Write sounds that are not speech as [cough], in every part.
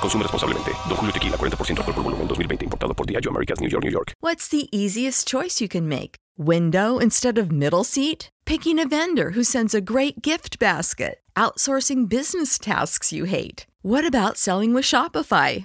Consume. Don Julio Tequila, 40% alcohol por volumen, 2020. Importado por Diageo Americas, New York, New York. What's the easiest choice you can make? Window instead of middle seat? Picking a vendor who sends a great gift basket? Outsourcing business tasks you hate? What about selling with Shopify?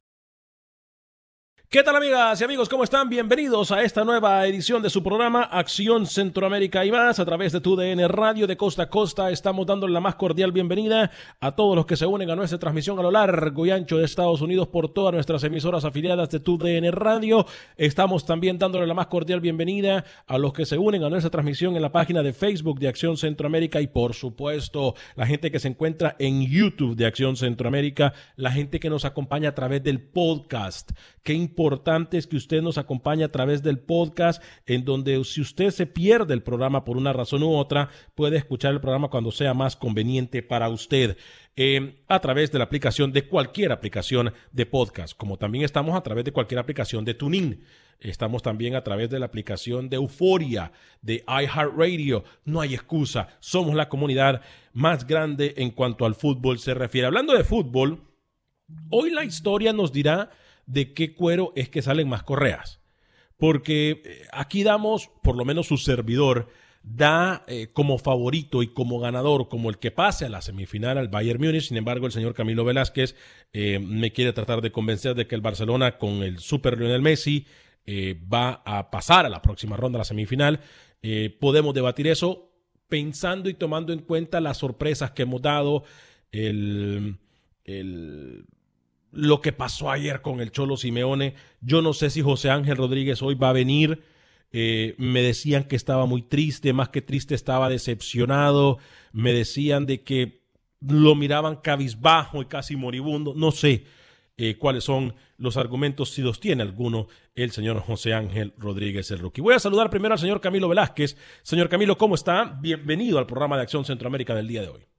¿Qué tal amigas y amigos? ¿Cómo están? Bienvenidos a esta nueva edición de su programa Acción Centroamérica y más a través de tu DN Radio de Costa a Costa. Estamos dándole la más cordial bienvenida a todos los que se unen a nuestra transmisión a lo largo y ancho de Estados Unidos por todas nuestras emisoras afiliadas de tu DN Radio. Estamos también dándole la más cordial bienvenida a los que se unen a nuestra transmisión en la página de Facebook de Acción Centroamérica y por supuesto la gente que se encuentra en YouTube de Acción Centroamérica, la gente que nos acompaña a través del podcast. Qué es que usted nos acompañe a través del podcast, en donde si usted se pierde el programa por una razón u otra, puede escuchar el programa cuando sea más conveniente para usted. Eh, a través de la aplicación de cualquier aplicación de podcast, como también estamos a través de cualquier aplicación de TuneIn. Estamos también a través de la aplicación de Euforia, de iHeartRadio. No hay excusa, somos la comunidad más grande en cuanto al fútbol se refiere. Hablando de fútbol, hoy la historia nos dirá de qué cuero es que salen más correas. Porque eh, aquí damos, por lo menos su servidor, da eh, como favorito y como ganador, como el que pase a la semifinal al Bayern Múnich. Sin embargo, el señor Camilo Velázquez eh, me quiere tratar de convencer de que el Barcelona con el Super Lionel Messi va a pasar a la próxima ronda, a la semifinal. podemos debatir eso pensando y tomando en cuenta las sorpresas que hemos dado, el, el lo que pasó ayer con el Cholo Simeone. Yo no sé si José Ángel Rodríguez hoy va a venir. Eh, me decían que estaba muy triste, más que triste estaba decepcionado. Me decían de que lo miraban cabizbajo y casi moribundo. No sé eh, cuáles son los argumentos, si los tiene alguno el señor José Ángel Rodríguez el Rookie. Voy a saludar primero al señor Camilo Velázquez. Señor Camilo, ¿cómo está? Bienvenido al programa de Acción Centroamérica del día de hoy.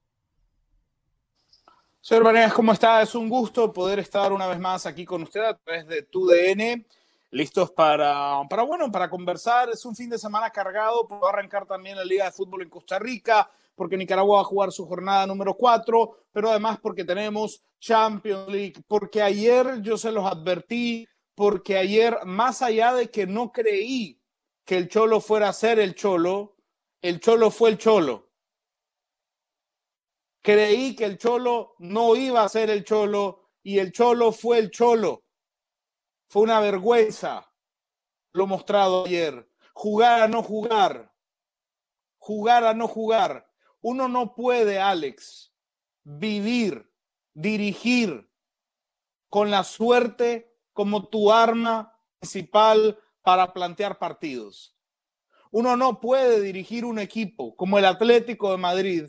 Señor Vanegas, ¿cómo está? Es un gusto poder estar una vez más aquí con usted a través de tu DN. Listos para, para, bueno, para conversar. Es un fin de semana cargado. Va a arrancar también la Liga de Fútbol en Costa Rica, porque Nicaragua va a jugar su jornada número 4, pero además porque tenemos Champions League, porque ayer yo se los advertí, porque ayer, más allá de que no creí que el Cholo fuera a ser el Cholo, el Cholo fue el Cholo. Creí que el Cholo no iba a ser el Cholo y el Cholo fue el Cholo. Fue una vergüenza lo mostrado ayer. Jugar a no jugar. Jugar a no jugar. Uno no puede, Alex, vivir, dirigir con la suerte como tu arma principal para plantear partidos. Uno no puede dirigir un equipo como el Atlético de Madrid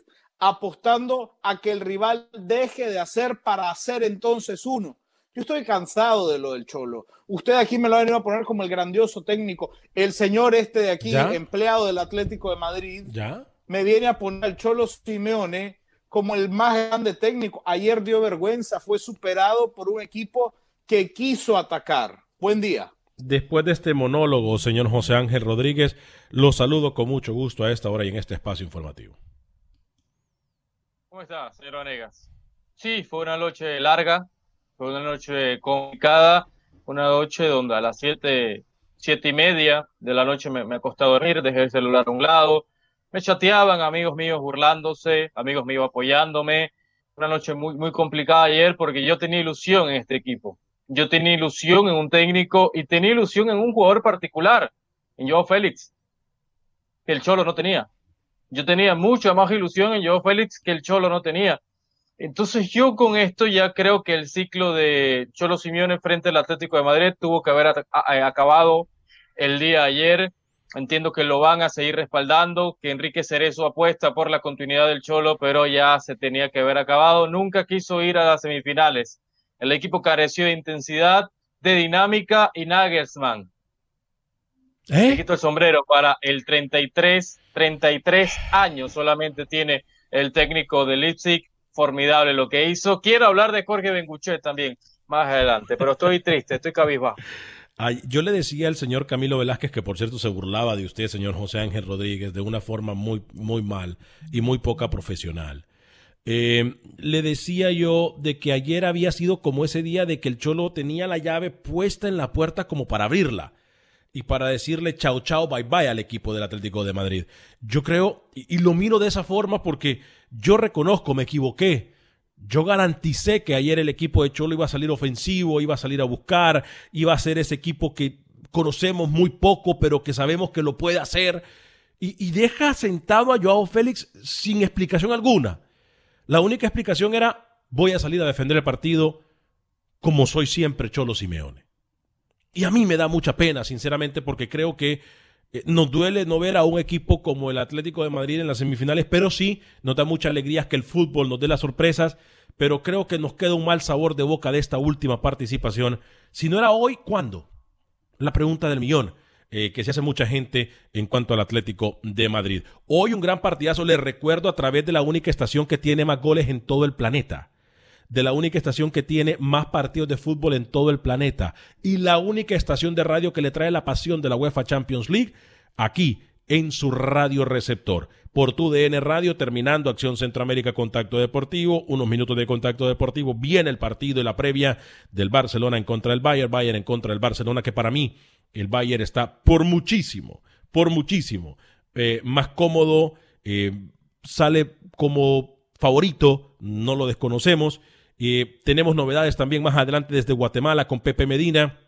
apostando a que el rival deje de hacer para hacer entonces uno. Yo estoy cansado de lo del Cholo. Usted aquí me lo ha venido a poner como el grandioso técnico. El señor este de aquí, empleado del Atlético de Madrid, ¿Ya? me viene a poner al Cholo Simeone como el más grande técnico. Ayer dio vergüenza, fue superado por un equipo que quiso atacar. Buen día. Después de este monólogo, señor José Ángel Rodríguez, lo saludo con mucho gusto a esta hora y en este espacio informativo. ¿Cómo está, señor Vanegas? Sí, fue una noche larga, fue una noche complicada, una noche donde a las siete, siete y media de la noche me, me acosté a dormir, dejé el celular a un lado, me chateaban amigos míos burlándose, amigos míos apoyándome. Una noche muy, muy complicada ayer porque yo tenía ilusión en este equipo. Yo tenía ilusión en un técnico y tenía ilusión en un jugador particular, en Joe Félix, que el Cholo no tenía. Yo tenía mucha más ilusión en Joe Félix que el Cholo no tenía. Entonces yo con esto ya creo que el ciclo de Cholo Simeone frente al Atlético de Madrid tuvo que haber acabado el día ayer. Entiendo que lo van a seguir respaldando, que Enrique Cerezo apuesta por la continuidad del Cholo, pero ya se tenía que haber acabado. Nunca quiso ir a las semifinales. El equipo careció de intensidad, de dinámica y Nagelsmann. ¿Eh? Le quito el sombrero para el 33, 33 años solamente tiene el técnico de Leipzig formidable lo que hizo. Quiero hablar de Jorge Benguchet también más adelante, pero estoy triste, estoy cabizbajo. yo le decía al señor Camilo Velázquez, que por cierto se burlaba de usted, señor José Ángel Rodríguez, de una forma muy, muy mal y muy poca profesional. Eh, le decía yo de que ayer había sido como ese día de que el Cholo tenía la llave puesta en la puerta como para abrirla y para decirle chao, chao, bye, bye al equipo del Atlético de Madrid. Yo creo, y, lo miro de esa forma porque yo reconozco, me equivoqué. Yo garanticé que ayer el equipo de Cholo iba a salir ofensivo, iba a salir a buscar, iba a ser ese equipo que conocemos muy poco, pero que sabemos que lo puede hacer. Y, y deja sentado a Joao Félix sin explicación alguna. La única explicación era, voy a salir a defender el partido como soy siempre Cholo Simeone. Y a mí me da mucha pena, sinceramente, porque creo que eh, nos duele no ver a un equipo como el Atlético de Madrid en las semifinales, pero sí nos da mucha alegría que el fútbol nos dé las sorpresas, pero creo que nos queda un mal sabor de boca de esta última participación. Si no era hoy, ¿cuándo? La pregunta del millón. Eh, que se hace mucha gente en cuanto al Atlético de Madrid. Hoy un gran partidazo, les recuerdo, a través de la única estación que tiene más goles en todo el planeta de la única estación que tiene más partidos de fútbol en todo el planeta y la única estación de radio que le trae la pasión de la UEFA Champions League aquí en su radio receptor. Por tu DN Radio, terminando Acción Centroamérica Contacto Deportivo, unos minutos de Contacto Deportivo, viene el partido y la previa del Barcelona en contra del Bayern, Bayern en contra del Barcelona, que para mí el Bayern está por muchísimo, por muchísimo eh, más cómodo, eh, sale como favorito, no lo desconocemos, tenemos novedades también más adelante desde Guatemala con Pepe Medina.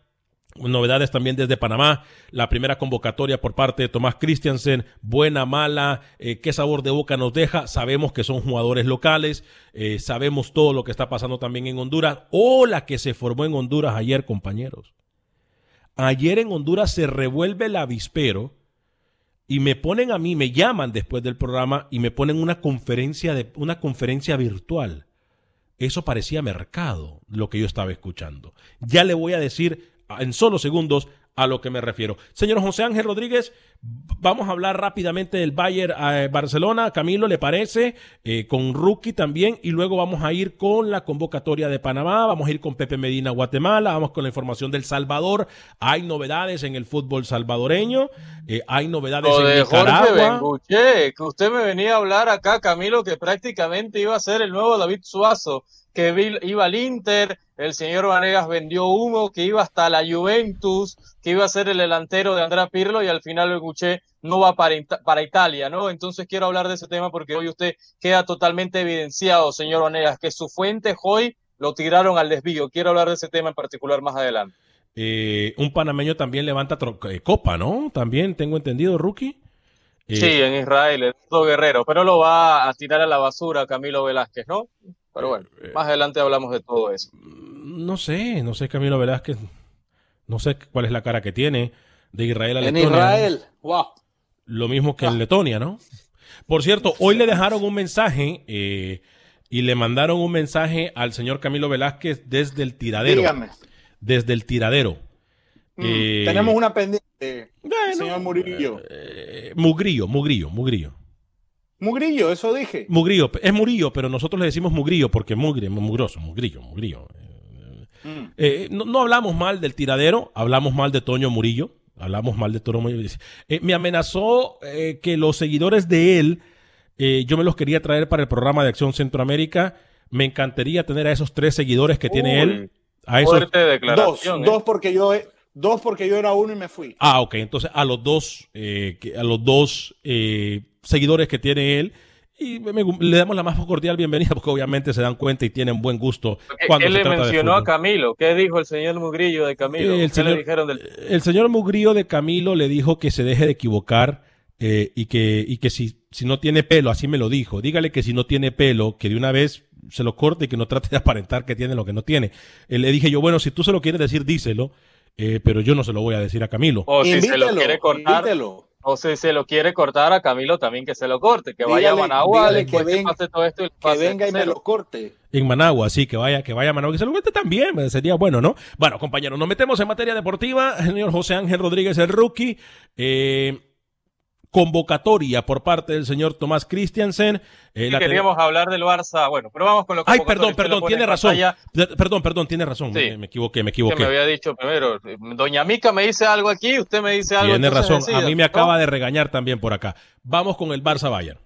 Novedades también desde Panamá, la primera convocatoria por parte de Tomás Christiansen, buena, mala, eh, qué sabor de boca nos deja, sabemos que son jugadores locales, eh, sabemos todo lo que está pasando también en Honduras, o la que se formó en Honduras ayer, compañeros. Ayer en Honduras se revuelve el avispero y me ponen a mí, me llaman después del programa y me ponen una conferencia, de, una conferencia virtual eso parecía mercado, lo que yo estaba escuchando. Ya le voy a decir en solo segundos a lo que me refiero. Señor José Ángel Rodríguez, vamos a hablar rápidamente del Bayern eh, Barcelona. Camilo, ¿le parece? Eh, con Rookie también. Y luego vamos a ir con la convocatoria de Panamá. Vamos a ir con Pepe Medina, Guatemala. Vamos con la información del Salvador. Hay novedades en el fútbol salvadoreño. Eh, hay novedades en Nicaragua. que usted me venía a hablar acá, Camilo, que prácticamente iba a ser el nuevo David Suazo que iba al Inter, el señor Vanegas vendió humo, que iba hasta la Juventus, que iba a ser el delantero de Andrea Pirlo y al final lo escuché no va para, para Italia, ¿no? Entonces quiero hablar de ese tema porque hoy usted queda totalmente evidenciado, señor Vanegas, que su fuente hoy lo tiraron al desvío. Quiero hablar de ese tema en particular más adelante. Eh, un panameño también levanta eh, copa, ¿no? También tengo entendido, rookie. Eh, sí, en Israel, el guerrero, pero lo va a tirar a la basura Camilo Velázquez, ¿no? Pero bueno, eh, más adelante hablamos de todo eso. No sé, no sé Camilo Velázquez, no sé cuál es la cara que tiene de Israel a Letonia. En Israel, wow. Lo mismo que en Letonia, ¿no? Por cierto, hoy le dejaron un mensaje eh, y le mandaron un mensaje al señor Camilo Velázquez desde el tiradero. Dígame. Desde el tiradero. Mm, Eh, Tenemos una pendiente, bueno, señor Murillo. eh, Mugrillo, Mugrillo, Mugrillo. Mugrillo, eso dije. Mugrillo, es Murillo, pero nosotros le decimos Mugrillo porque mugre, mugroso, Mugrillo, Mugrillo. Mm. Eh, no, no hablamos mal del tiradero, hablamos mal de Toño Murillo, hablamos mal de Toro Murillo. Eh, me amenazó eh, que los seguidores de él, eh, yo me los quería traer para el programa de Acción Centroamérica. Me encantaría tener a esos tres seguidores que tiene él. A esos, Fuerte Dos. ¿eh? dos porque yo dos porque yo era uno y me fui. Ah, ok. Entonces a los dos, eh, a los dos eh, seguidores que tiene él. Y me- me- le damos la más cordial bienvenida porque obviamente se dan cuenta y tienen buen gusto cuando Él se le trata de mencionó a. Camilo. ¿Qué dijo el señor Mugrillo de Camilo? El ¿Qué señor- le dijeron del El señor Mugrío de Camilo le dijo que se deje de equivocar eh, y que, y que si, si no tiene pelo, así me lo dijo, dígale que si no tiene pelo, que de una vez se lo corte y que no trate de aparentar que tiene lo que no tiene. Eh, le dije yo, bueno, si tú se lo quieres decir, díselo, eh, pero yo no se lo voy a decir a Camilo. O si se lo quiere cortar, invítelo. O si se lo quiere cortar a Camilo también que se lo corte, que vaya a Managua que venga- pase todo esto y Que venga y me lo corte. En Managua, sí, que vaya, que vaya a Managua, que se lo cuente también, sería bueno, ¿no? Bueno, compañeros, nos metemos en materia deportiva. Señor José Ángel Rodríguez, el rookie. Eh, convocatoria por parte del señor Tomás Christiansen. Eh, Sí, queríamos hablar del Barça. Bueno, pero vamos con lo que Ay, perdón, perdón, tiene razón. Perdón, perdón, tiene razón. Sí. Me, me equivoqué, me equivoqué. había dicho primero. Doña Mica me dice algo aquí, usted me dice algo. Tiene razón. A mí me ¿no? acaba de regañar también por acá. Vamos con el Barça Bayern.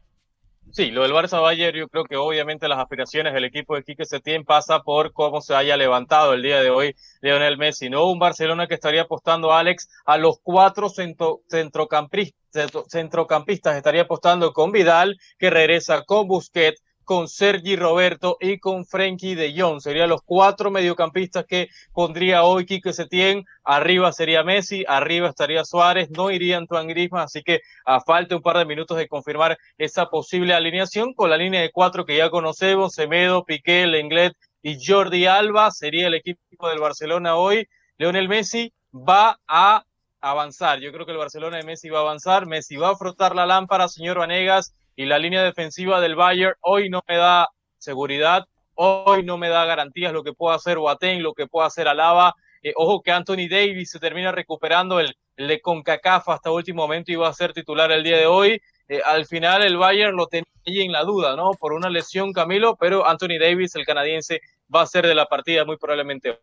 Sí, lo del Barça Bayern, yo creo que obviamente las aspiraciones del equipo de Quique Setién pasa por cómo se haya levantado el día de hoy Lionel Messi. No un Barcelona que estaría apostando, Alex, a los cuatro centro, centrocampis- centro- centrocampistas. Estaría apostando con Vidal, que regresa con Busquets, con Sergi Roberto y con Frenkie de Jong. Serían los cuatro mediocampistas que pondría hoy Quique Setién. Arriba sería Messi, arriba estaría Suárez, no iría Antoine Griezmann, así que a falta un par de minutos de confirmar esa posible alineación con la línea de cuatro que ya conocemos, Semedo, Piqué, Lenglet y Jordi Alba, sería el equipo del Barcelona hoy. Leonel Messi va a avanzar. Yo creo que el Barcelona de Messi va a avanzar. Messi va a frotar la lámpara, señor Vanegas, y la línea defensiva del Bayern hoy no me da seguridad, hoy no me da garantías lo que pueda hacer Boateng, lo que pueda hacer Alaba. Eh, ojo que Anthony Davis se termina recuperando el, el de CONCACAF hasta último momento y va a ser titular el día de hoy. Eh, al final el Bayern lo tenía ahí en la duda, ¿no? Por una lesión Camilo, pero Anthony Davis, el canadiense, va a ser de la partida muy probablemente.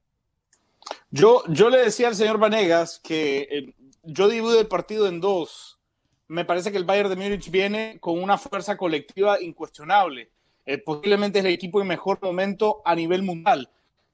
Yo, yo le decía al señor Vanegas que eh, yo divido el partido en dos. Me parece que el Bayern de Múnich viene con una fuerza colectiva incuestionable. Eh, posiblemente es el equipo en mejor momento a nivel mundial.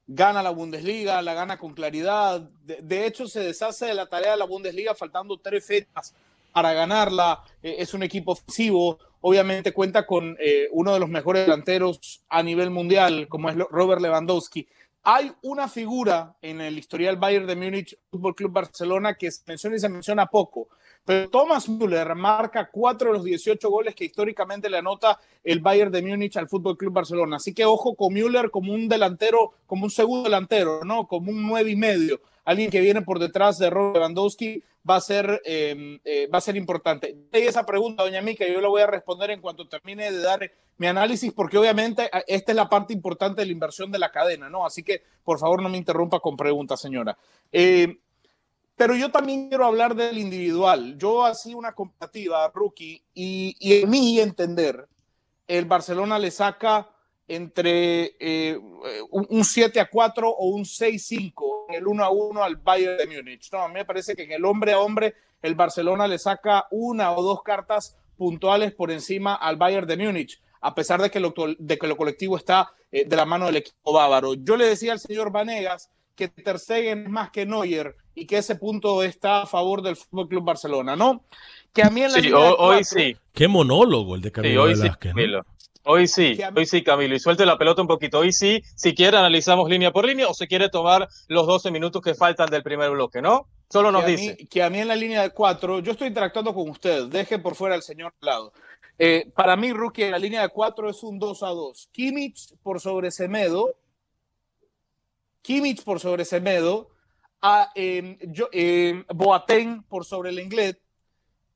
Gana la Bundesliga, la gana con claridad. De, hecho, se deshace de la tarea de la Bundesliga faltando tres fechas para ganarla. Eh, es un equipo ofensivo. Obviamente cuenta con eh, uno de los mejores delanteros a nivel mundial, como es Robert Lewandowski. Hay una figura en el historial Bayern de Múnich, Fútbol Club Barcelona, que se menciona y se menciona poco. Pero Thomas Müller marca cuatro de los 18 goles que históricamente le anota el Bayern de Múnich al Fútbol Club Barcelona. Así que ojo con Müller como un delantero, como un segundo delantero, ¿no? Como un nueve y medio. Alguien que viene por detrás de Robert Lewandowski va a ser, eh, eh, va a ser importante. Y esa pregunta, doña Mica, yo la voy a responder en cuanto termine de dar mi análisis, porque obviamente esta es la parte importante de la inversión de la cadena, ¿no? Así que, por favor, no me interrumpa con preguntas, señora. Eh, pero yo también quiero hablar del individual. Yo hacía una comparativa, rookie, y, en mi entender, el Barcelona le saca entre eh, un, un 7 a 4 o un 6-5 en el 1 a 1 al Bayern de Múnich. No, a mí me parece que en el hombre a hombre el Barcelona le saca una o dos cartas puntuales por encima al Bayern de Múnich, a pesar de que lo, de que lo colectivo está eh, de la mano del equipo bávaro. Yo le decía al señor Vanegas que Ter es más que Neuer y que ese punto está a favor del Fútbol Club Barcelona, ¿no? Que a mí en la sí, hoy, hoy, sí. Qué monólogo el de Camilo sí, hoy Velázquez, sí, Camilo. ¿no? Hoy sí, hoy sí, Camilo, y suelte la pelota un poquito. Hoy sí, si quiere, analizamos línea por línea o se quiere tomar los 12 minutos que faltan del primer bloque, ¿no? Solo nos que dice. Mí, que a mí en la línea de cuatro, yo estoy interactuando con usted, deje por fuera al señor al lado. Eh, para mí, Rookie, en la línea de cuatro es un 2 a 2. Kimmich por sobre Semedo. Kimmich por sobre Semedo. A, eh, yo, eh, Boateng por sobre el Inglés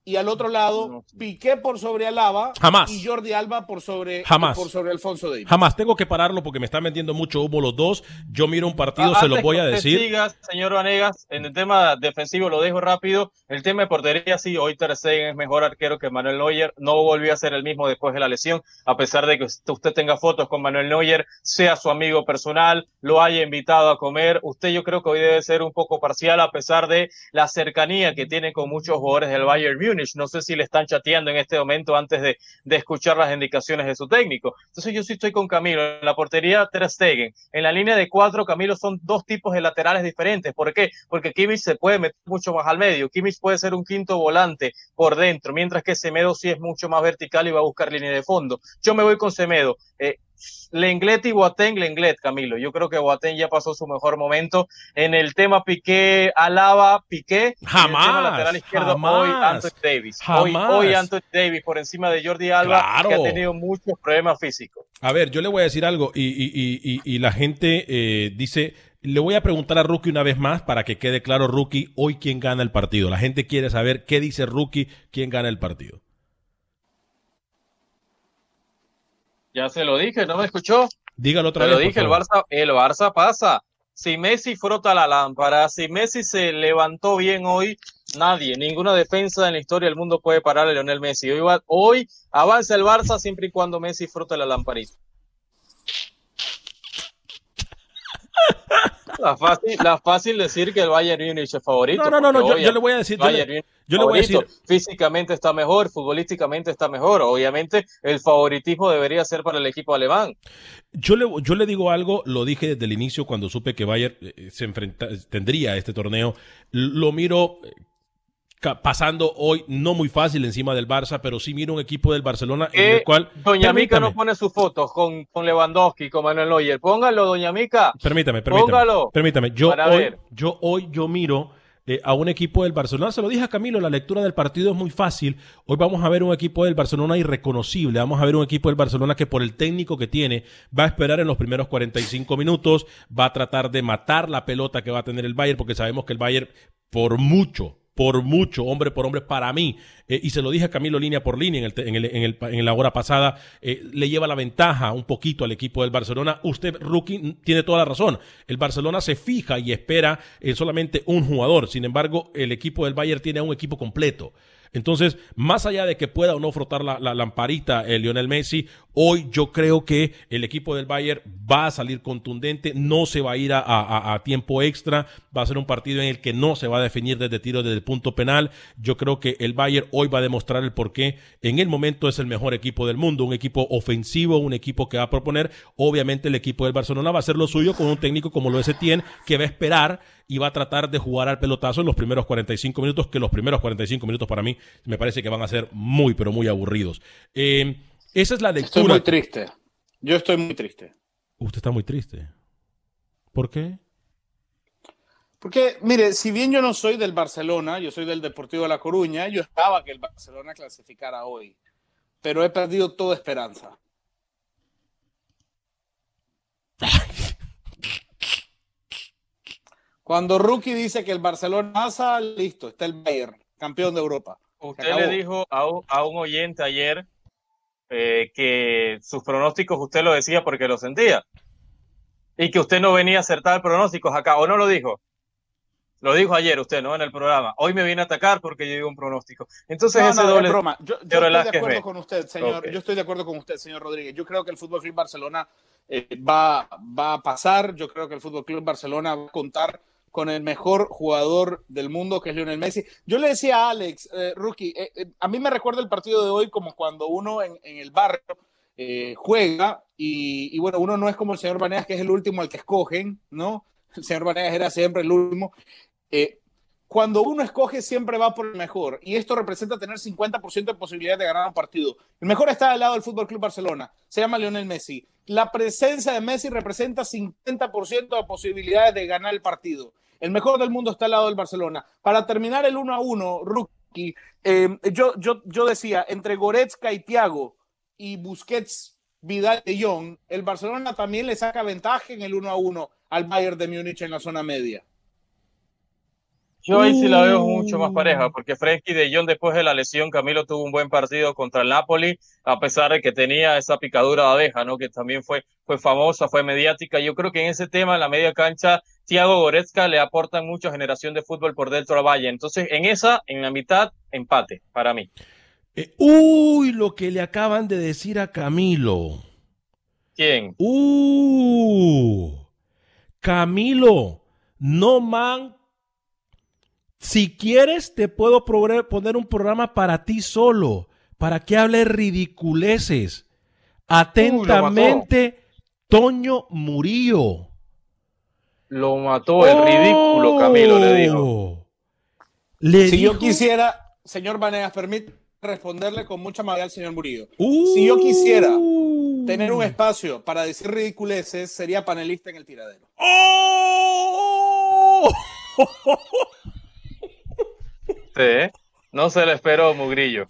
y al otro lado Piqué por sobre Alaba Jamás. y Jordi Alba por sobre, Jamás. por sobre Alfonso Davis. Jamás tengo que pararlo porque me están vendiendo mucho humo los dos. Yo miro un partido, Ah, se lo voy a decir. siga, señor Vanegas, en el tema defensivo lo dejo rápido. El tema de portería, sí, hoy Ter Stegen es mejor arquero que Manuel Neuer. No volvió a ser el mismo después de la lesión, a pesar de que usted tenga fotos con Manuel Neuer, sea su amigo personal, lo haya invitado a comer. Usted yo creo que hoy debe ser un poco parcial a pesar de la cercanía que tiene con muchos jugadores del Bayern Múnich. No sé si le están chateando en este momento antes de, de escuchar las indicaciones de su técnico. Entonces yo sí estoy con Camilo. En la portería, Ter Stegen. En la línea de cuatro, Camilo, son dos tipos de laterales diferentes. ¿Por qué? Porque Kimmich se puede meter mucho más al medio. Kimmich puede ser un quinto volante por dentro, mientras que Semedo sí es mucho más vertical y va a buscar línea de fondo. Yo me voy con Semedo. Eh, Lenglet y Boateng, Lenglet, Camilo. Yo creo que Boateng ya pasó su mejor momento. En el tema Piqué, Alaba, Piqué. Jamás, En el tema lateral izquierdo, jamás, hoy Anthony Davis. Hoy, jamás. hoy Anthony Davis por encima de Jordi Alba, Claro. que ha tenido muchos problemas físicos. A ver, yo le voy a decir algo y, y- y- y- y la gente eh, dice, le voy a preguntar a Rookie una vez más para que quede claro, Rookie, hoy quién gana el partido. La gente quiere saber qué dice Rookie, quién gana el partido. Ya se lo dije, ¿no me escuchó? Dígalo otra Te vez. lo dije, el. Barça, el Barça pasa. Si Messi frota la lámpara, si Messi se levantó bien hoy, nadie, ninguna defensa en la historia del mundo puede parar a Lionel Messi. Hoy, va- hoy avanza el Barça siempre y cuando Messi frote la lamparita. [laughs] La fácil, la fácil decir que el Bayern Múnich es favorito. No, no, no, no, yo, le voy a decir, yo le, yo le voy a decir, Físicamente está mejor, futbolísticamente está mejor. Obviamente, el favoritismo debería ser para el equipo alemán. yo le, yo le digo algo, lo dije desde el inicio cuando supe que Bayern eh, se enfrenta, tendría este torneo. Lo miro eh, pasando hoy no muy fácil encima del Barça, pero sí miro un equipo del Barcelona en el cual Doña Mica no pone sus fotos con, con Lewandowski, con Manuel Neuer. Póngalo, Doña Mica. Permítame, permítame. Póngalo. Permítame. Yo hoy, ver. yo hoy yo miro eh, a un equipo del Barcelona. Se lo dije a Camilo, la lectura del partido es muy fácil. Hoy vamos a ver un equipo del Barcelona irreconocible. Vamos a ver un equipo del Barcelona que por el técnico que tiene va a esperar en los primeros 45 minutos, va a tratar de matar la pelota que va a tener el Bayern, porque sabemos que el Bayern por mucho por mucho, hombre por hombre, para mí, eh, y se lo dije a Camilo línea por línea en, el, en, el- en, el- en la hora pasada, eh, le lleva la ventaja un poquito al equipo del Barcelona. Usted, rookie, tiene toda la razón. El Barcelona se fija y espera en solamente un jugador. Sin embargo, el equipo del Bayern tiene un equipo completo. Entonces, más allá de que pueda o no frotar la, la lamparita el Lionel Messi, hoy yo creo que el equipo del Bayern va a salir contundente, no se va a ir a tiempo extra, va a ser un partido en el que no se va a definir desde tiro desde el punto penal. Yo creo que el Bayern hoy va a demostrar el por qué en el momento es el mejor equipo del mundo, un equipo ofensivo, un equipo que va a proponer. Obviamente el equipo del Barcelona va a hacer lo suyo con un técnico como lo es Etienne, que va a esperar y va a tratar de jugar al pelotazo en los primeros 45 minutos, que los primeros 45 minutos para mí me parece que van a ser muy, pero muy aburridos. Eh, esa es la Estoy lectura. muy triste. Yo estoy muy triste. Usted está muy triste. ¿Por qué? Porque, mire, si bien yo no soy del Barcelona, yo soy del Deportivo de La Coruña, yo esperaba que el Barcelona clasificara hoy, pero he perdido toda esperanza. [laughs] Cuando Rookie dice que el Barcelona pasa, listo, está el Bayern, campeón de Europa. Usted le dijo a un, a un oyente ayer eh, que sus pronósticos usted lo decía porque lo sentía. Y que usted no venía a acertar pronósticos acá, ¿o no lo dijo? Lo dijo ayer usted, ¿no? En el programa. Hoy me viene a atacar porque yo digo un pronóstico. Entonces No, ese no, es doble... broma. Yo, estoy de acuerdo con usted, señor. Yo estoy de acuerdo con usted, señor Rodríguez. Yo creo que el Fútbol Club Barcelona eh, va, va a pasar. Yo creo que el Fútbol Club Barcelona va a contar con el mejor jugador del mundo, que es Lionel Messi. Yo le decía a Alex, eh, Rookie, eh, eh, a mí me recuerda el partido de hoy como cuando uno en, el barrio juega y, y, bueno, uno no es como el señor Baneas, que es el último al que escogen, ¿no? El señor Baneas era siempre el último. Cuando uno escoge siempre va por el mejor y esto representa tener 50% de posibilidad de ganar un partido. El mejor está al lado del Fútbol Club Barcelona, se llama Lionel Messi. La presencia de Messi representa 50% de posibilidades de ganar el partido. El mejor del mundo está al lado del Barcelona. Para terminar el 1 a 1, rookie, eh, yo, yo, yo decía, entre Goretzka y Thiago y Busquets, Vidal de Jong, el Barcelona también le saca ventaja en el 1 a 1 al Bayern de Múnich en la zona media. Yo ahí sí la veo mucho más pareja, porque Frenkie de Jong después de la lesión, Camilo tuvo un buen partido contra el Napoli, a pesar de que tenía esa picadura de abeja, ¿no? Que también fue, fue famosa, fue mediática. Yo creo que en ese tema, en la media cancha, Thiago Goretzka le aportan mucha generación de fútbol por dentro a Valle. Entonces, en esa, en la mitad, empate, para mí. Eh, uy, lo que le acaban de decir a Camilo. ¿Quién? Uh, Camilo, no man. Si quieres, te puedo poner un programa para ti solo, para que hable ridiculeces. Atentamente, Toño Murillo. Lo mató el ridículo, Camilo, le dijo. Oh. si yo quisiera, señor Vanegas, permite responderle con mucha amabilidad al señor Murillo. si yo quisiera tener un espacio para decir ridiculeces, sería panelista en el tiradero. ¡Oh! [laughs] Sí, no se le esperó, Mugrillo.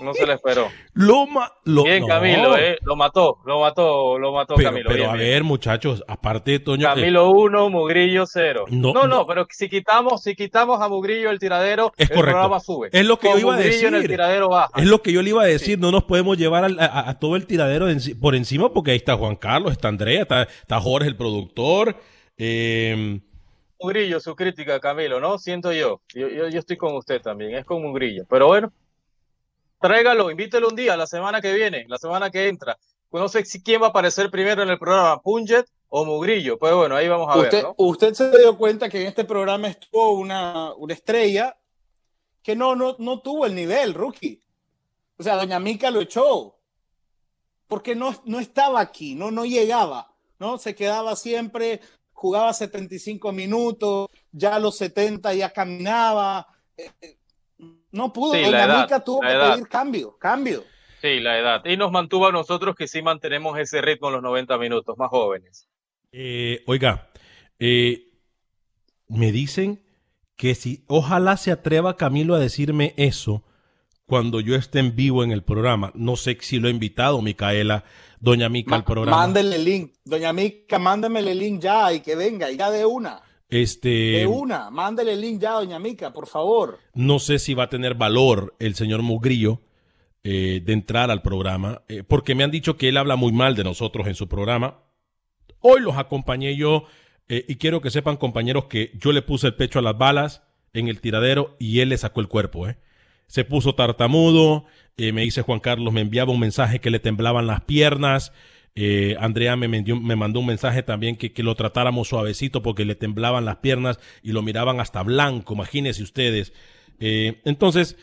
No se le esperó. [laughs] Lo, Bien, Camilo, eh, lo mató, lo mató, lo mató Camilo. Pero a ver, muchachos, aparte de Toño. Eh, Camilo 1, Mugrillo 0. No, no, pero si quitamos, si quitamos a Mugrillo el tiradero, es el programa sube. Es lo que yo iba a decir. el tiradero baja. Es lo que yo le iba a decir. No nos podemos llevar a, todo el tiradero por encima, porque ahí está Juan Carlos, está Andrea, está, está Jorge, el productor. Eh, Mugrillo, su crítica, Camilo, ¿no? Siento yo. Yo, yo. estoy con usted también, es con Mugrillo. Pero bueno, tráigalo, invítelo un día, la semana que viene, la semana que entra. No sé si quién va a aparecer primero en el programa, Punjet o Mugrillo. Pues bueno, ahí vamos a usted, ver. ¿no? Usted se dio cuenta que en este programa estuvo una, una estrella que no, no, no tuvo el nivel, rookie. O sea, Doña Mica lo echó. Porque no, no estaba aquí, no, no llegaba, ¿no? Se quedaba siempre jugaba 75 minutos, ya a los 70 ya caminaba. Eh, eh, no pudo, sí, la tuvo que pedir cambio, cambio. Sí, la edad. Y nos mantuvo a nosotros que sí mantenemos ese ritmo en los 90 minutos, más jóvenes. Eh, oiga, me dicen que si ojalá se atreva Camilo a decirme eso cuando yo esté en vivo en el programa. No sé si lo he invitado, Micaela, Doña Mica, al programa. Mándele el link. Doña Mica, mándeme el link ya y que venga, y ya de una. Este... De una, mándele el link ya, Doña Mica, por favor. No sé si va a tener valor el señor Mugrillo eh, de entrar al programa, eh, porque me han dicho que él habla muy mal de nosotros en su programa. Hoy los acompañé yo eh, y quiero que sepan, compañeros, que yo le puse el pecho a las balas en el tiradero y él le sacó el cuerpo, ¿eh? se puso tartamudo, eh, me dice Juan Carlos, me enviaba un mensaje que le temblaban las piernas, eh, Andrea me, me, mandó un mensaje también que, que, lo tratáramos suavecito porque le temblaban las piernas y lo miraban hasta blanco, imagínense ustedes. Eh, entonces,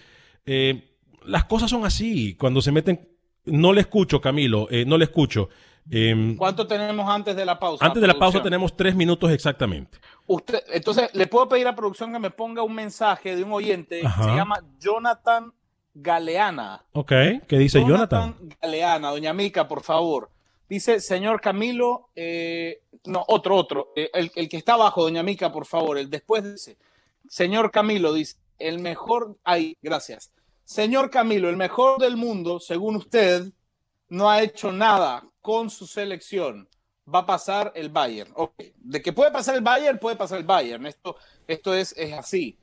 las cosas son así, cuando se meten, no le escucho Camilo, no le escucho. Em, ¿Cuánto tenemos antes de la pausa? Antes de la pausa tenemos tres minutos exactamente. Usted, entonces, le puedo pedir a producción que me ponga un mensaje de un oyente que se llama Jonathan Galeana. Ok, ¿qué dice Jonathan? Jonathan Galeana, doña Mica, por favor. Dice, señor Camilo, eh, no, otro, otro, eh, el, el, que está abajo, doña Mica, por favor, el después dice, señor Camilo, dice, el mejor, ay, gracias. Señor Camilo, el mejor del mundo, según usted, no ha hecho nada con su selección. Va a pasar el Bayern. Okay. De que puede pasar el Bayern, puede pasar el Bayern. Esto, esto es, es así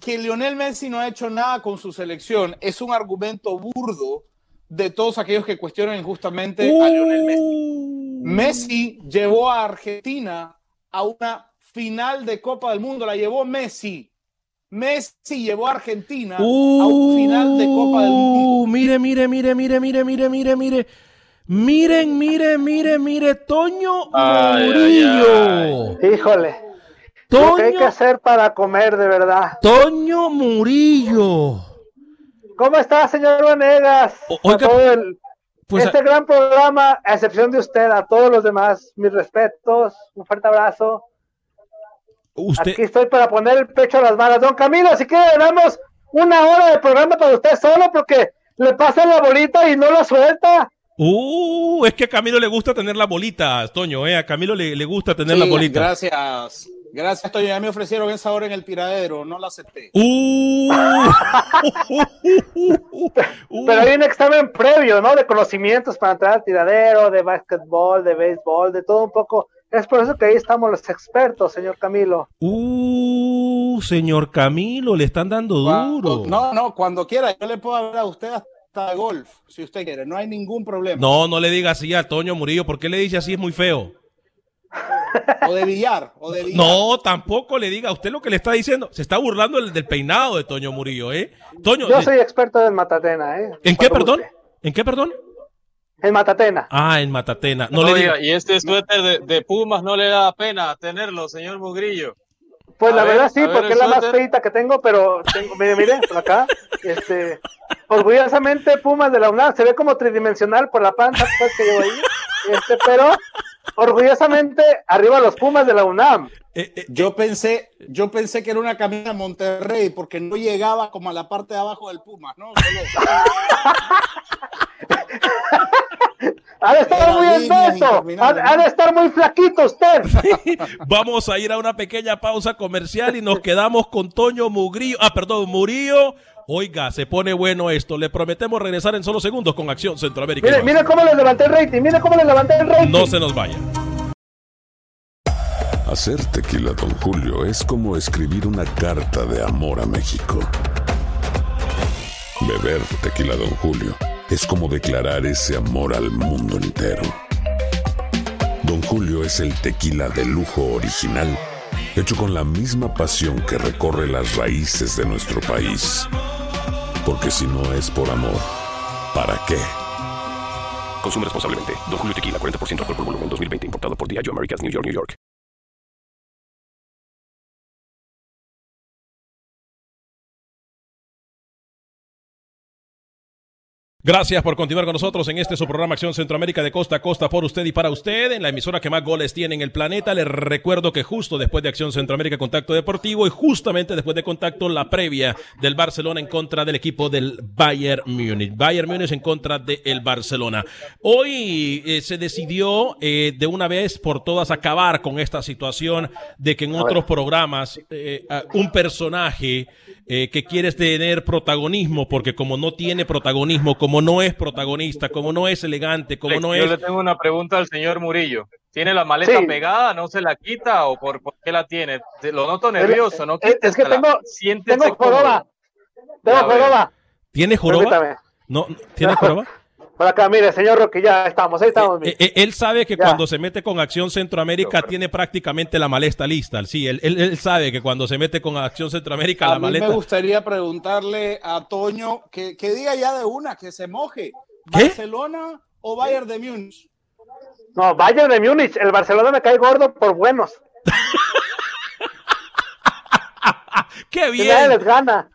que Lionel Messi no ha hecho nada con su selección es un argumento burdo de todos aquellos que cuestionan injustamente a Lionel Messi. Uh. Messi llevó a Argentina a una final de Copa del Mundo, la llevó Messi. Messi llevó a Argentina a un uh. final de Copa del Mundo. Mire, mire, mire, mire, mire, mire, mire, mire. Miren, mire, mire, mire, Toño Murillo. Híjole. Toño, hay que hacer para comer de verdad. Toño Murillo. ¿Cómo está, señor Vanegas? Pues este gran programa, a excepción de usted, a todos los demás, mis respetos, un fuerte abrazo. Aquí estoy para poner el pecho a las balas. Don Camilo, si quiere, damos una hora de programa para usted solo porque le pasa la bolita y no la suelta. Uh, es que a Camilo le gusta tener la bolita, Toño, ¿eh? A Camilo le, gusta tener la bolita. Gracias. Gracias, Toño. Ya me ofrecieron esa hora en el tiradero, no la acepté. Uh. [laughs] Pero hay un examen previo, ¿no? De conocimientos para entrar al tiradero, de básquetbol, de béisbol, de todo un poco. Es por eso que ahí estamos los expertos, señor Camilo. Uh, señor Camilo, le están dando duro. No, no, cuando quiera, yo le puedo hablar a usted hasta de golf, si usted quiere, no hay ningún problema. No, no le diga así a Toño Murillo, ¿por qué le dice así? Es muy feo. O de billar, o de billar. No, tampoco le diga. Usted lo que le está diciendo, se está burlando del, del peinado de Toño Murillo, ¿eh? Toño, Yo soy experto en Matatena, ¿eh? ¿En qué, perdón? ¿En qué, perdón? En Matatena. Ah, en Matatena. No, le diga. Y este suéter de, de, Pumas no le da pena tenerlo, señor Mugrillo. Pues a la ver, verdad sí, porque es la más feita que tengo, pero tengo, mire, mire, por acá, este, orgullosamente Pumas de la UNAM, se ve como tridimensional por la panza pues, que llevo ahí, este, pero orgullosamente arriba los Pumas de la UNAM. Eh, eh, yo pensé, yo pensé que era una camisa Monterrey porque no llegaba como a la parte de abajo del Pumas, ¿no? Ha de estar muy espeso, ha, de estar muy flaquito usted. [laughs] Vamos a ir a una pequeña pausa comercial y nos quedamos con Toño Mugrillo, ah, perdón, Murillo. Oiga, se pone bueno esto. Le prometemos regresar en solo segundos con Acción Centroamérica. Mire, mire cómo le levanté el rating, mire cómo le levanté el rating. No se nos vaya. Hacer tequila, don Julio, es como escribir una carta de amor a México. Beber tequila, don Julio es como declarar ese amor al mundo entero. Don Julio es el tequila de lujo original, hecho con la misma pasión que recorre las raíces de nuestro país. Porque si no es por amor, ¿para qué? Consume responsablemente. Don Julio Tequila, 40% alcohol por volumen, 2020. Importado por Diageo Americas, New York, New York. Gracias por continuar con nosotros en este su programa Acción Centroamérica de Costa a Costa por usted y para usted en la emisora que más goles tiene en el planeta. Les recuerdo que justo después de Acción Centroamérica Contacto Deportivo y justamente después de Contacto la previa del Barcelona en contra del equipo del Bayern Múnich. Bayern Múnich en contra del Barcelona. Hoy eh, se decidió eh, de una vez por todas acabar con esta situación de que en otros programas eh, un personaje que quiere tener protagonismo porque como no tiene protagonismo como no es protagonista, como no es elegante, como no es... Yo le tengo una pregunta al señor Murillo. ¿Tiene la maleta pegada? ¿No se la quita? ¿O por, qué la tiene? Lo noto nervioso, ¿no? Es, es que tengo, tengo joroba. Tengo joroba. ¿Tiene joroba? No, ¿Tiene joroba? Por acá, mire, señor Roque, ya estamos, ahí estamos. Eh, eh, él sabe que cuando se mete con Acción Centroamérica tiene prácticamente la maleta lista. Sí, él, él, sabe que cuando se mete con Acción Centroamérica la maleta. me gustaría preguntarle a Toño que, que, diga ya de una, que se moje. ¿Barcelona o Bayern de Múnich? No, Bayern de Múnich. El Barcelona me cae gordo por buenos. [laughs] [laughs] ¡Qué bien! Les gana.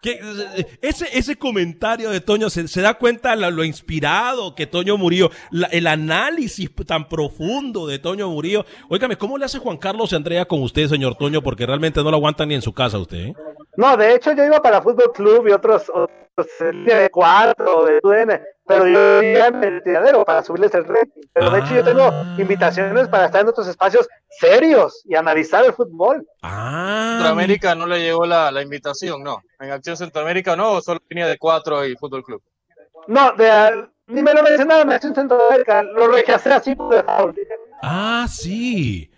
ese, ese comentario de Toño se, da cuenta lo, lo, inspirado que Toño murió, el análisis tan profundo de Toño Murillo. Óigame, ¿cómo le hace Juan Carlos y Andrea con usted, señor Toño? Porque realmente no lo aguantan ni en su casa usted. ¿eh? No, de hecho yo iba para Fútbol Club y otros, otros de cuatro, de UDN, pero en el tiradero para subirles el rating. Pero de hecho yo tengo ah. invitaciones para estar en otros espacios serios y analizar el fútbol. Ah. Centroamérica no le llegó la, la invitación, ¿no? En Acción Centroamérica no, o solo tenía de cuatro y Fútbol Club. No, de, ni me lo mencionaron en Acción Centroamérica, lo rechacé así por Ah, sí.